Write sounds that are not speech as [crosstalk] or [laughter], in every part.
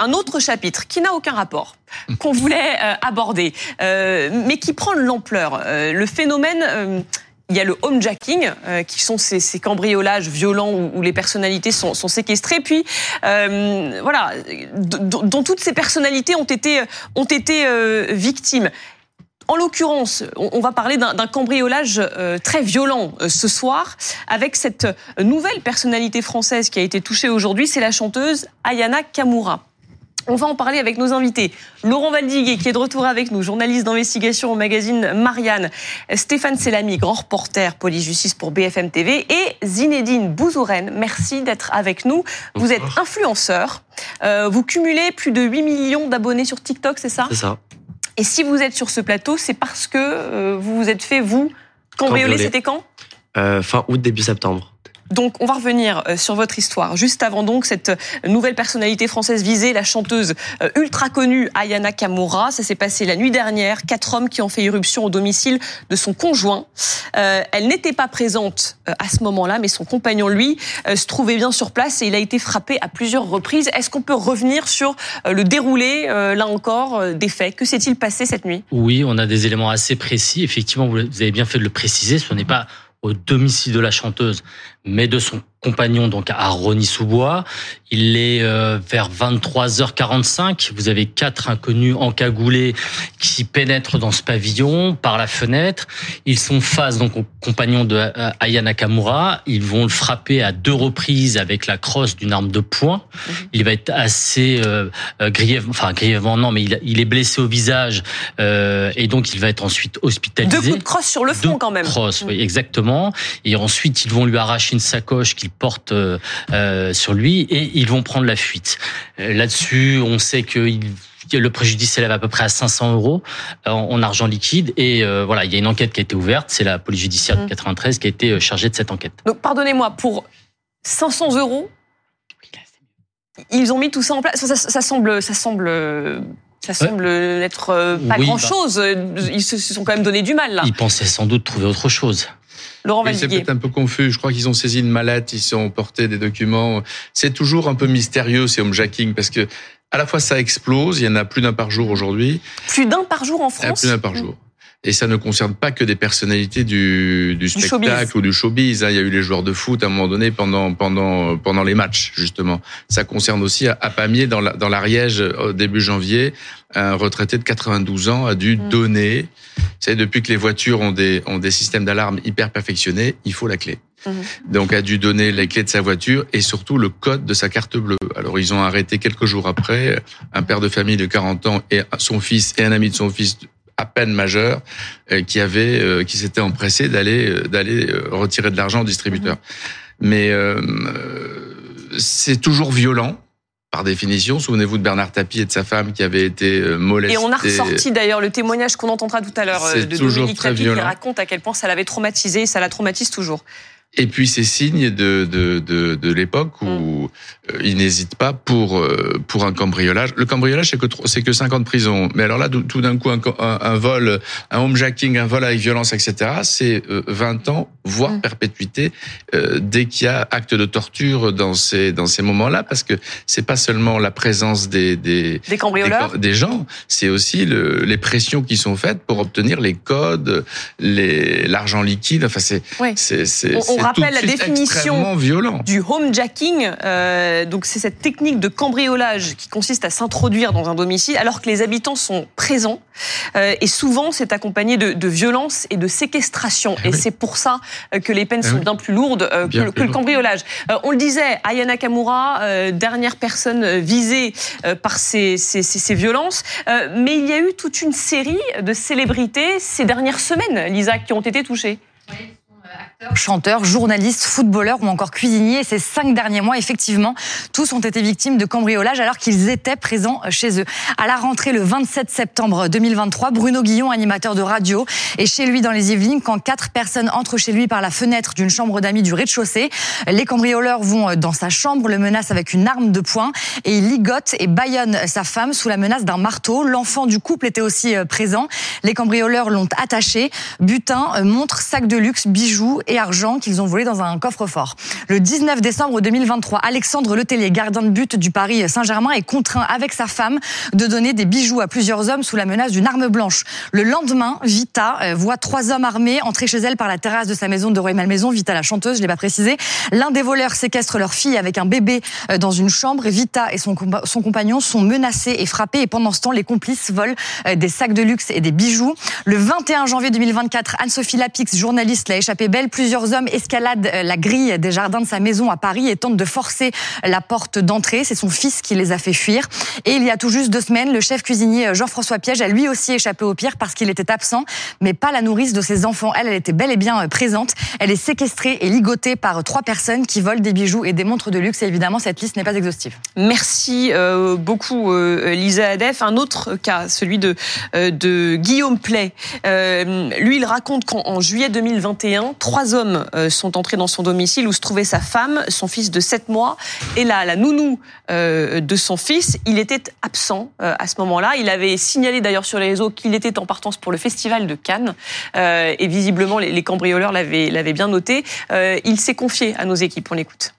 un autre chapitre qui n'a aucun rapport [laughs] qu'on voulait aborder, mais qui prend de l'ampleur. le phénomène il y a le homejacking, euh, qui sont ces, ces cambriolages violents où, où, les personnalités sont, sont séquestrées. Puis, euh, voilà, dont toutes ces personnalités ont été, ont été euh, victimes. En l'occurrence, on va parler d'un cambriolage euh, très violent euh, ce soir avec cette nouvelle personnalité française qui a été touchée aujourd'hui, c'est la chanteuse Ayana Kamura. On va en parler avec nos invités. Laurent Valdiguet, qui est de retour avec nous, journaliste d'investigation au magazine Marianne. Stéphane Selami, grand reporter police-justice pour BFM TV. Et Zinedine Bouzouren, merci d'être avec nous. Vous êtes influenceur. Euh, vous cumulez plus de 8 millions d'abonnés sur TikTok, c'est ça? C'est ça. Et si vous êtes sur ce plateau, c'est parce que euh, vous vous êtes fait, vous, cambrioler, c'était quand? Euh, Fin août, début septembre. Donc, on va revenir euh, sur votre histoire. Juste avant donc cette nouvelle personnalité française visée, la chanteuse euh, ultra connue Ayana Kamura. Ça s'est passé la nuit dernière. Quatre hommes qui ont fait irruption au domicile de son conjoint. Euh, elle n'était pas présente à ce moment-là, mais son compagnon, lui, se trouvait bien sur place et il a été frappé à plusieurs reprises. Est-ce qu'on peut revenir sur le déroulé, là encore, des faits? Que s'est-il passé cette nuit? Oui, on a des éléments assez précis. Effectivement, vous avez bien fait de le préciser. Ce n'est pas au domicile de la chanteuse, mais de son compagnon donc à Rony-sous-Bois. Il est euh, vers 23h45. Vous avez quatre inconnus encagoulés qui pénètrent dans ce pavillon par la fenêtre. Ils sont face donc au compagnon de euh, Aya Nakamura. Ils vont le frapper à deux reprises avec la crosse d'une arme de poing. Mhm. Il va être assez euh, euh, grièvement, enfin grièvement non, mais il, il est blessé au visage euh, et donc il va être ensuite hospitalisé. Deux coups de crosse sur le front quand même. Crosse, oui, mhm. exactement. Et ensuite ils vont lui arracher une sacoche qu'il porte euh, sur lui et ils vont prendre la fuite. Euh, là-dessus, on sait que le préjudice s'élève à peu près à 500 euros en, argent liquide. Et euh, voilà, il y a une enquête qui a été ouverte. C'est la police judiciaire de 93 mmh. qui a été chargée de cette enquête. Donc, pardonnez-moi, pour 500 euros, ils ont mis tout ça en place. Ça, ça semble, ça semble ça semble être pas grand-chose. Bah. Ils se sont quand même donné du mal là. Ils pensaient sans doute trouver autre chose. Laurent C'est peut-être un peu confus. Je crois qu'ils ont saisi une mallette, ils ont porté des documents. C'est toujours un peu mystérieux ces homejacking parce que à la fois ça explose, il y en a plus d'un par jour aujourd'hui. Plus d'un par jour en France. Plus d'un par jour. Et ça ne concerne pas que des personnalités du, du spectacle ou du showbiz. Hein. Il y a eu les joueurs de foot à un moment donné pendant pendant pendant les matchs justement. Ça concerne aussi à, Pamiers dans l'Ariège au début janvier, un retraité de 92 ans a dû mm. donner. Savez, depuis que les voitures ont des ont des systèmes d'alarme hyper perfectionnés, il faut la clé. Mm-hmm. Donc a dû donner les clés de sa voiture et surtout le code de sa carte bleue. Alors ils ont arrêté quelques jours après un père de famille de 40 ans et son fils et un ami de son fils à peine majeur euh, qui avait euh, qui s'était empressé d'aller euh, d'aller retirer de l'argent au distributeur. Mhm. Mais c'est toujours violent par définition. Souvenez-vous de Bernard Tapie et de sa femme qui avait été molestée. Et on a ressorti d'ailleurs le témoignage qu'on entendra tout à l'heure de Dominique Tapie qui raconte à quel point ça l'avait traumatisé et ça la traumatise toujours. Et puis ces signes de, de, de, de l'époque où mm. euh, il n'hésite pas pour, euh, pour un cambriolage. Le cambriolage, c'est que, c'est que 50 prisons. Mais alors là, tout d'un coup, un, un, vol, un homejacking, un vol avec violence, etc., c'est 20 euh, ans, voire mm. perpétuité, dès qu'il y a acte de torture dans ces, dans ces moments-là, parce que c'est pas seulement la présence des, des, des cambrioleurs, des, gens, c'est aussi le, les pressions qui sont faites pour obtenir les codes, les, l'argent liquide. Enfin, c'est, c'est, c'est on rappelle la définition du homejacking. Euh, donc c'est cette technique de cambriolage qui consiste à s'introduire dans un domicile alors que les habitants sont présents. Euh, et souvent, c'est accompagné de, de violence et de séquestration. Ah et c'est pour ça euh, que les peines ah sont bien plus lourdes euh, que, le cambriolage. on le disait, Ayana Kamura, dernière personne visée par ces, ces, ces, violences. mais il y a eu toute une série de célébrités ces dernières semaines, Lisa, qui ont été touchées. Oui chanteurs, journalistes, footballeurs ou encore cuisiniers. Ces cinq derniers mois, effectivement, tous ont été victimes de cambriolage alors qu'ils étaient présents chez eux. À la rentrée le 27 septembre 2023, Bruno Guillon, animateur de radio, est chez lui dans les Yvelines quand quatre personnes entrent chez lui par la fenêtre d'une chambre d'amis du rez-de-chaussée. Les cambrioleurs vont dans sa chambre, le menacent avec une arme de poing et ils ligotent et baillonnent sa femme sous la menace d'un marteau. L'enfant du couple était aussi euh, présent. Les cambrioleurs l'ont attaché. Butin, euh, montre, sac de luxe, bijoux et argent qu'ils ont volé dans un coffre-fort. Le 19 décembre 2023, Alexandre Letellier, gardien de but du Paris Saint-Germain, est contraint avec sa femme de donner des bijoux à plusieurs hommes sous la menace d'une arme blanche. Le lendemain, Vita euh, voit trois hommes armés entrer chez elle par la terrasse de sa maison de Rueil-Malmaison. Vita, la chanteuse, je l'ai pas précisé. L'un des voleurs séquestre leur fille avec un bébé euh, dans une chambre. Vita et son, son compagnon sont menacés et frappés. Et pendant ce temps, les complices volent euh, des sacs de luxe et des bijoux. Le 21 janvier 2024, Anne-Sophie Lapix, journaliste, l'a échappé belle. Plusieurs hommes escaladent la grille des jardins de sa maison à Paris et tentent de forcer la porte d'entrée. C'est son fils qui les a fait fuir. Et il y a tout juste deux semaines, le chef cuisinier Jean-François Piège a lui aussi échappé au pire parce qu'il était absent, mais pas la nourrice de ses enfants. Elle, elle était bel et bien euh, présente. Elle est séquestrée et ligotée par trois personnes qui volent des bijoux et des montres de luxe. Et évidemment, cette liste n'est pas exhaustive. Merci euh, beaucoup, euh, Lisa Adef. Un autre cas, celui de, de Guillaume Play. lui, il raconte qu'en juillet 2021, trois hommes sont entrés dans son domicile où se trouvait sa femme, son fils de 7 mois et la, la nounou de son fils. Il était absent à ce moment-là. Il avait signalé d'ailleurs sur les réseaux qu'il était en partance pour le festival de Cannes. Euh, et visiblement, les, cambrioleurs l'avaient bien noté. Euh, il s'est confié à nos équipes. On l'écoute.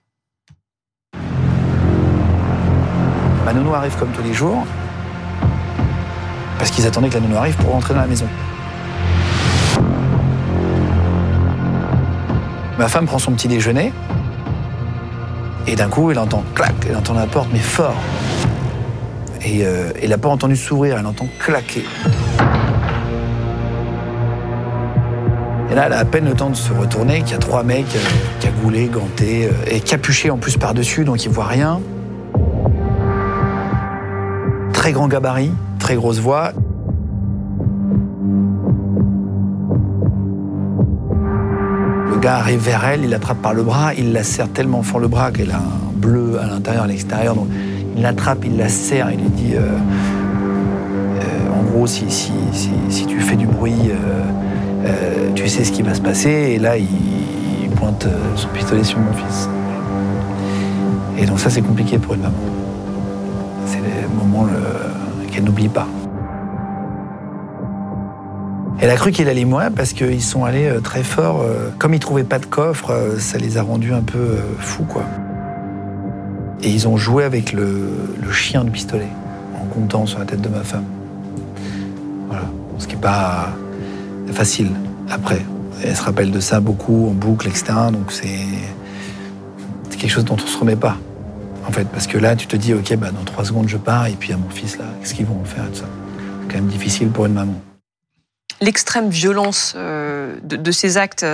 Ma nounou arrive comme tous les jours. Parce qu'ils attendaient que la nounou arrive pour rentrer dans la maison. Ma femme prend son petit déjeuner. Et d'un coup, elle entend clac, elle entend la porte, mais fort. Et euh, elle n'a pas entendu s'ouvrir, elle entend claquer. Et là, elle a à peine le temps de se retourner qu'il y a trois mecs euh, cagoulés, gantés euh, et capuchés en plus par-dessus, donc ils voient rien. Très grand gabarit, très grosse voix. Gars arrive vers elle, il l'attrape par le bras, il la serre tellement fort le bras qu'elle a un bleu à l'intérieur, à l'extérieur. Donc il l'attrape, il la serre, il lui dit euh, en gros, si, si, tu fais du bruit, euh, tu sais ce qui va se passer. Et là, il, pointe euh, son pistolet sur mon fils. Et donc ça, c'est compliqué pour une maman. C'est le moment qu'elle n'oublie pas. Elle a cru qu'il allait mourir parce qu'ils sont allés euh, très fort. Comme ils trouvaient pas de coffre, ça les a rendus un peu fous, quoi. Et ils ont joué avec le, chien du pistolet en comptant sur la tête de ma femme. Voilà. Ce qui n'est pas facile après. Elle se rappelle de ça beaucoup, en boucle, etc. Donc c'est quelque chose dont on se remet pas, en fait. Parce que là, tu te dis, OK, bah, dans trois secondes, je pars, et puis à mon fils, là, qu'est-ce qu'ils vont faire ça? C'est quand même difficile pour une maman. L'extrême violence euh, de, ces actes.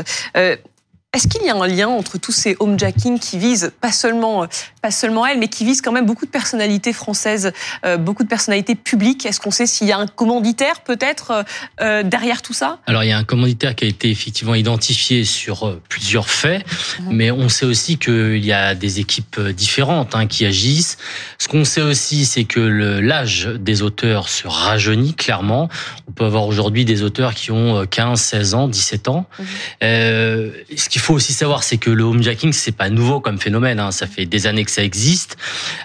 Est-ce qu'il y a un lien entre tous ces homejacking qui visent pas seulement, euh, pas seulement elle, mais qui visent quand même beaucoup de personnalités françaises, euh, beaucoup de personnalités publiques? Est-ce qu'on sait s'il y a un commanditaire peut-être euh, derrière tout ça? Alors il y a un commanditaire qui a été effectivement identifié sur plusieurs faits, mhm. mais on sait aussi qu'il y a des équipes différentes hein, qui agissent. Ce qu'on sait aussi, c'est que l'âge des auteurs se rajeunit clairement. On peut avoir aujourd'hui des auteurs qui ont 15, 16 ans, 17 ans. Mhm. Euh, ce qu'il faut aussi savoir, c'est que le homejacking, c'est pas nouveau comme phénomène. Hein. Ça fait des années que ça existe.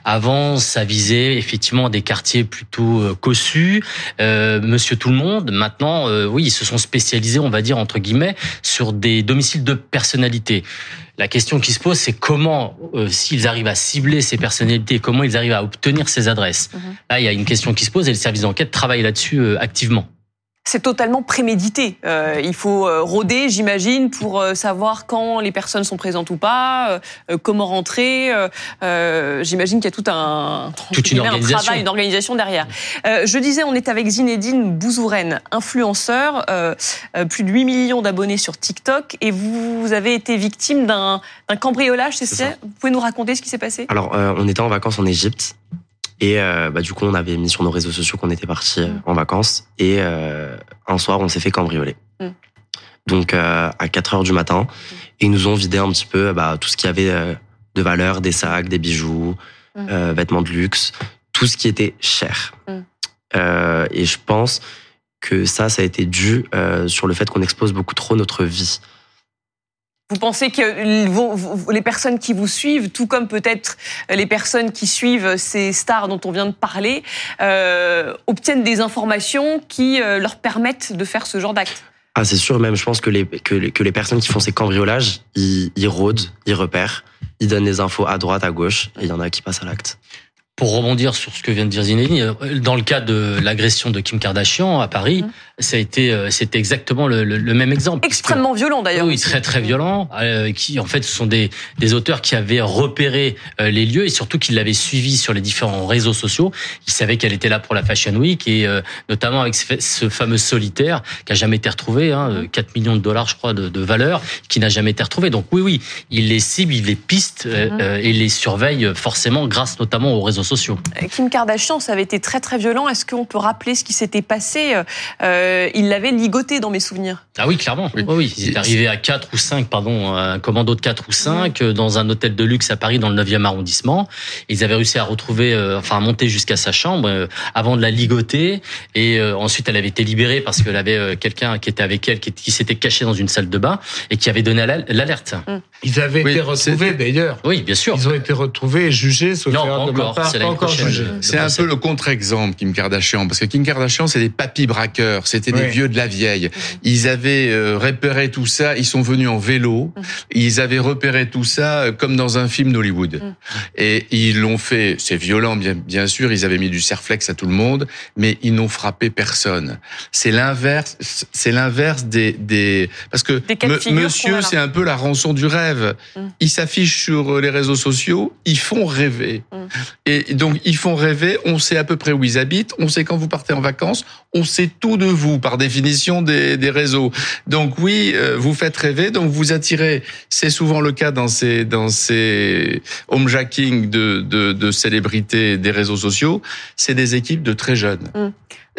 Avant, ça visait effectivement des quartiers plutôt euh, cossus, euh, Monsieur Tout le Monde. Maintenant, euh, oui, ils se sont spécialisés, on va dire entre guillemets, sur des domiciles de personnalités. La question qui se pose, c'est comment, euh, s'ils arrivent à cibler ces personnalités, comment ils arrivent à obtenir ces adresses. Mhm. Là, il y a une question qui se pose et le service d'enquête travaille là-dessus activement c'est totalement prémédité. Euh, il faut euh, rôder, j'imagine, pour euh, savoir quand les personnes sont présentes ou pas, comment rentrer. j'imagine qu'il y a tout un, Toute une organisation. travail, une organisation derrière. je disais, on est avec Zinedine Bouzouren, influenceur, plus de 8 millions d'abonnés sur TikTok, et vous avez été victime d'un cambriolage, c'est ça Vous pouvez nous raconter ce qui s'est passé? Alors, on était en vacances en Égypte. Et euh, bah, du coup, on avait mis sur nos réseaux sociaux qu'on était parti euh, en vacances. Et euh, un soir, on s'est fait cambrioler. Mm. Donc à 4 heures du matin. Et ils nous ont vidé un petit peu bah, tout ce qu'il y avait de valeur, des sacs, des bijoux, mm. vêtements de luxe, tout ce qui était cher. Mm. et je pense que ça, ça a été dû sur le fait qu'on expose beaucoup trop notre vie. Vous pensez que les personnes qui vous suivent, tout comme peut-être les personnes qui suivent ces stars dont on vient de parler, euh, obtiennent des informations qui euh, leur permettent de faire ce genre d'acte Ah, c'est sûr, même je pense que les, que les, que les personnes qui font ces cambriolages, ils, ils rôdent, ils repèrent, ils donnent les infos à droite, à gauche, et il y en a qui passent à l'acte. Pour rebondir sur ce que vient de dire Zinedine, dans le cas de l'agression de Kim Kardashian à Paris, mmh ça a été, euh, c'était exactement le, le, même exemple. Extrêmement violent d'ailleurs. Oui, très très violent. Euh, qui en fait ce sont des, des auteurs qui avaient repéré euh, les lieux et surtout qui l'avaient suivi sur les différents réseaux sociaux. Ils savaient qu'elle était là pour la Fashion Week et notamment avec ce fameux solitaire qui a jamais été retrouvé, hein, 4 millions de dollars je crois de, de valeur, qui n'a jamais été retrouvé. Donc oui oui, il les cible, il les piste mhm. et les surveille forcément grâce notamment aux réseaux sociaux. Kim Kardashian, ça avait été très très violent. Est-ce qu'on peut rappeler ce qui s'était passé euh, il l'avait ligoté dans mes souvenirs. Ah oui, clairement. Oui, oui. Il est arrivé à 4 ou 5, pardon, un commando de 4 ou 5 euh, dans un hôtel de luxe à Paris dans le 9e arrondissement. Ils avaient réussi à retrouver, euh, enfin à monter jusqu'à sa chambre avant de la ligoter. Et ensuite, elle avait été libérée parce qu'elle avait quelqu'un qui était avec elle, qui, s'était caché dans une salle de bain et qui avait donné l'alerte. Mm. Ils avaient été retrouvés d'ailleurs. Oui, bien sûr. Ils ont été retrouvés et jugés, sauf non, encore, pas encore jugés. C'est un peu le contre-exemple, Kim Kardashian, parce que Kim Kardashian, c'est des papis braqueurs. C'était des vieux de la vieille. Ils avaient euh, repéré tout ça, ils sont venus en vélo, ils avaient repéré tout ça euh, comme dans un film d'Hollywood. Et ils l'ont fait, c'est violent bien, bien sûr, ils avaient mis du serflex à tout le monde, mais ils n'ont frappé personne. C'est l'inverse, c'est l'inverse des, des, parce que monsieur, c'est un peu la rançon du rêve. Mm. Ils s'affichent sur les réseaux sociaux, ils font rêver. Et donc, ils font rêver, on sait à peu près où ils habitent, on sait quand vous partez en vacances, on sait tout de vous par définition des, des réseaux. Donc oui, euh, vous faites rêver, donc vous attirez. C'est souvent le cas dans ces dans ces homejacking de, de, de célébrités des réseaux sociaux. C'est des équipes de très jeunes, mm.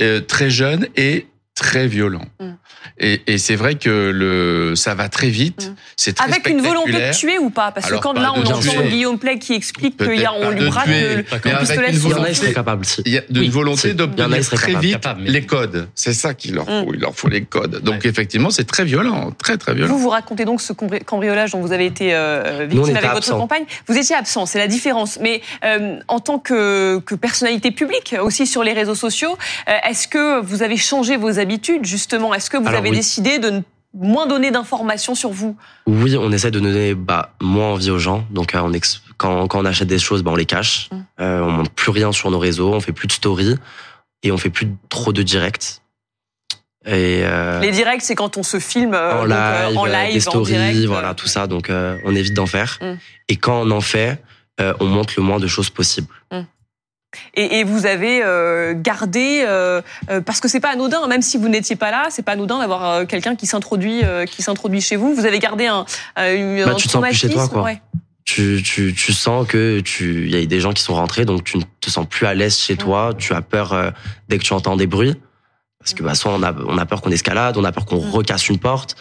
euh, très jeunes et très violents. Mm. Et, et c'est vrai que le, ça va très vite. Mm. C'est très Avec une volonté de tuer ou pas? Parce que quand là, on entend Guillaume Play qui explique qu'il y a, on lui braque le, le pistolet Il y en a, ils seraient capables. Il y a une volonté d'obtenir très vite les codes. C'est ça qu'il leur faut. Mm. Il leur faut les codes. Donc effectivement, c'est très violent, très très violent. Vous vous racontez donc ce cambriolage dont vous avez été euh, victime avec votre compagne. Vous étiez absent, c'est la différence. Mais euh, en tant que, que personnalité publique, aussi sur les réseaux sociaux, euh, est-ce que vous avez changé vos habitudes justement Est-ce que vous avez décidé de ne moins donner d'informations sur vous? Oui, on essaie de donner bah, moins envie aux gens. Donc, euh, on quand, quand, on achète des choses, bah, on les cache. Mmh. Euh, on montre plus rien sur nos réseaux, on fait plus de stories et on fait plus trop de directs. Et euh, les directs, c'est quand on se filme en, donc, live, en live, des stories, en direct. voilà, tout ça. Donc, on évite d'en faire. Mmh. Et quand on en fait, on montre le moins de choses possible. Mmh. Et, et, vous avez euh, gardé euh, euh, parce que c'est pas anodin, même si vous n'étiez pas là, c'est pas anodin d'avoir quelqu'un qui s'introduit, qui s'introduit chez vous. Vous avez gardé un, un bah, tu te sens plus chez toi, quoi. Ouais. Tu, tu, tu sens que tu, y a des gens qui sont rentrés, donc tu ne te sens plus à l'aise chez toi. Tu as peur dès que tu entends des bruits, parce que bah, soit on a, on a peur qu'on escalade, on a peur qu'on mm. recasse une porte.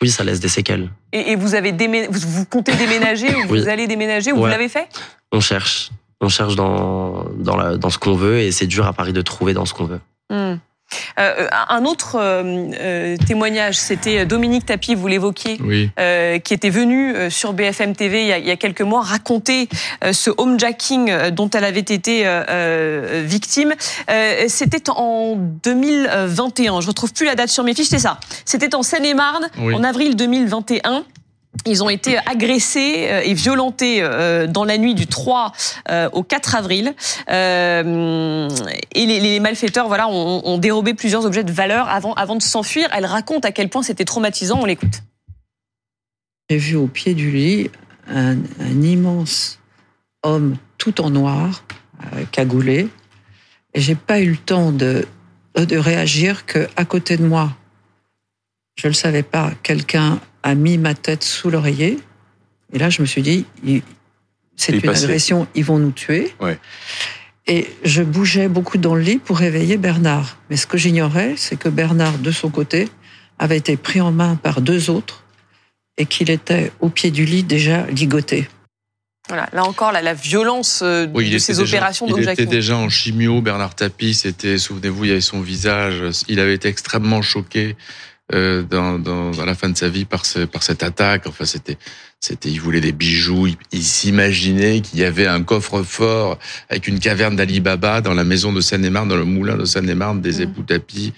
Oui, ça laisse des séquelles. Et, et vous avez démé... vous, vous comptez déménager ou vous allez déménager ou vous l'avez fait? On cherche on cherche dans, dans, la, dans ce qu'on veut et c'est dur à Paris de trouver dans ce qu'on veut. Hmm. Euh, un autre euh, euh, témoignage, c'était Dominique Tapie, vous l'évoquiez, qui était venu sur BFM TV il y a, il y a quelques mois raconter ce homejacking dont elle avait été victime. c'était en 2021, je retrouve plus la date sur mes fiches, c'est ça. C'était en Seine-et-Marne, en avril 2021. Ils ont été agressés euh, et violentés euh, dans la nuit du 3 euh, au 4 avril. Et les malfaiteurs voilà, ont dérobé plusieurs objets de valeur avant, de s'enfuir. Elle raconte à quel point c'était traumatisant. On l'écoute. J'ai vu au pied du lit un, immense homme tout en noir, cagoulé. Et j'ai pas eu le temps de, de réagir que à côté de moi, je ne le savais pas, quelqu'un a mis ma tête sous l'oreiller. Et là, je me suis dit, c'est une agression, ils vont nous tuer. Et je bougeais beaucoup dans le lit pour réveiller Bernard. Mais ce que j'ignorais, c'est que Bernard, de son côté, avait été pris en main par deux autres et qu'il était au pied du lit déjà ligoté. Voilà, là encore, la, violence euh, de ces opérations Il était déjà en chimio, Bernard Tapie, c'était, souvenez-vous, il y avait son visage, il avait été extrêmement choqué euh, dans, dans, à la fin de sa vie par, ce, par cette attaque. Enfin, c'était, c'était, il voulait des bijoux. Il, s'imaginait qu'il y avait un coffre-fort avec une caverne d'Ali Baba dans la maison de Seine-et-Marne, dans le moulin de Seine-et-Marne, des mmh. époux tapis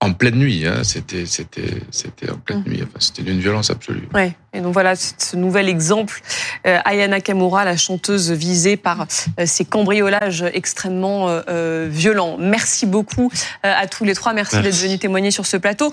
en pleine nuit. Hein. C'était, c'était, c'était en pleine mmh. nuit. Enfin, c'était d'une violence absolue. Ouais. Et donc voilà, ce nouvel exemple, euh, Ayana Kamura, la chanteuse visée par euh, ces cambriolages extrêmement euh, violents. Merci beaucoup à tous les trois. Merci, d'être venus témoigner sur ce plateau.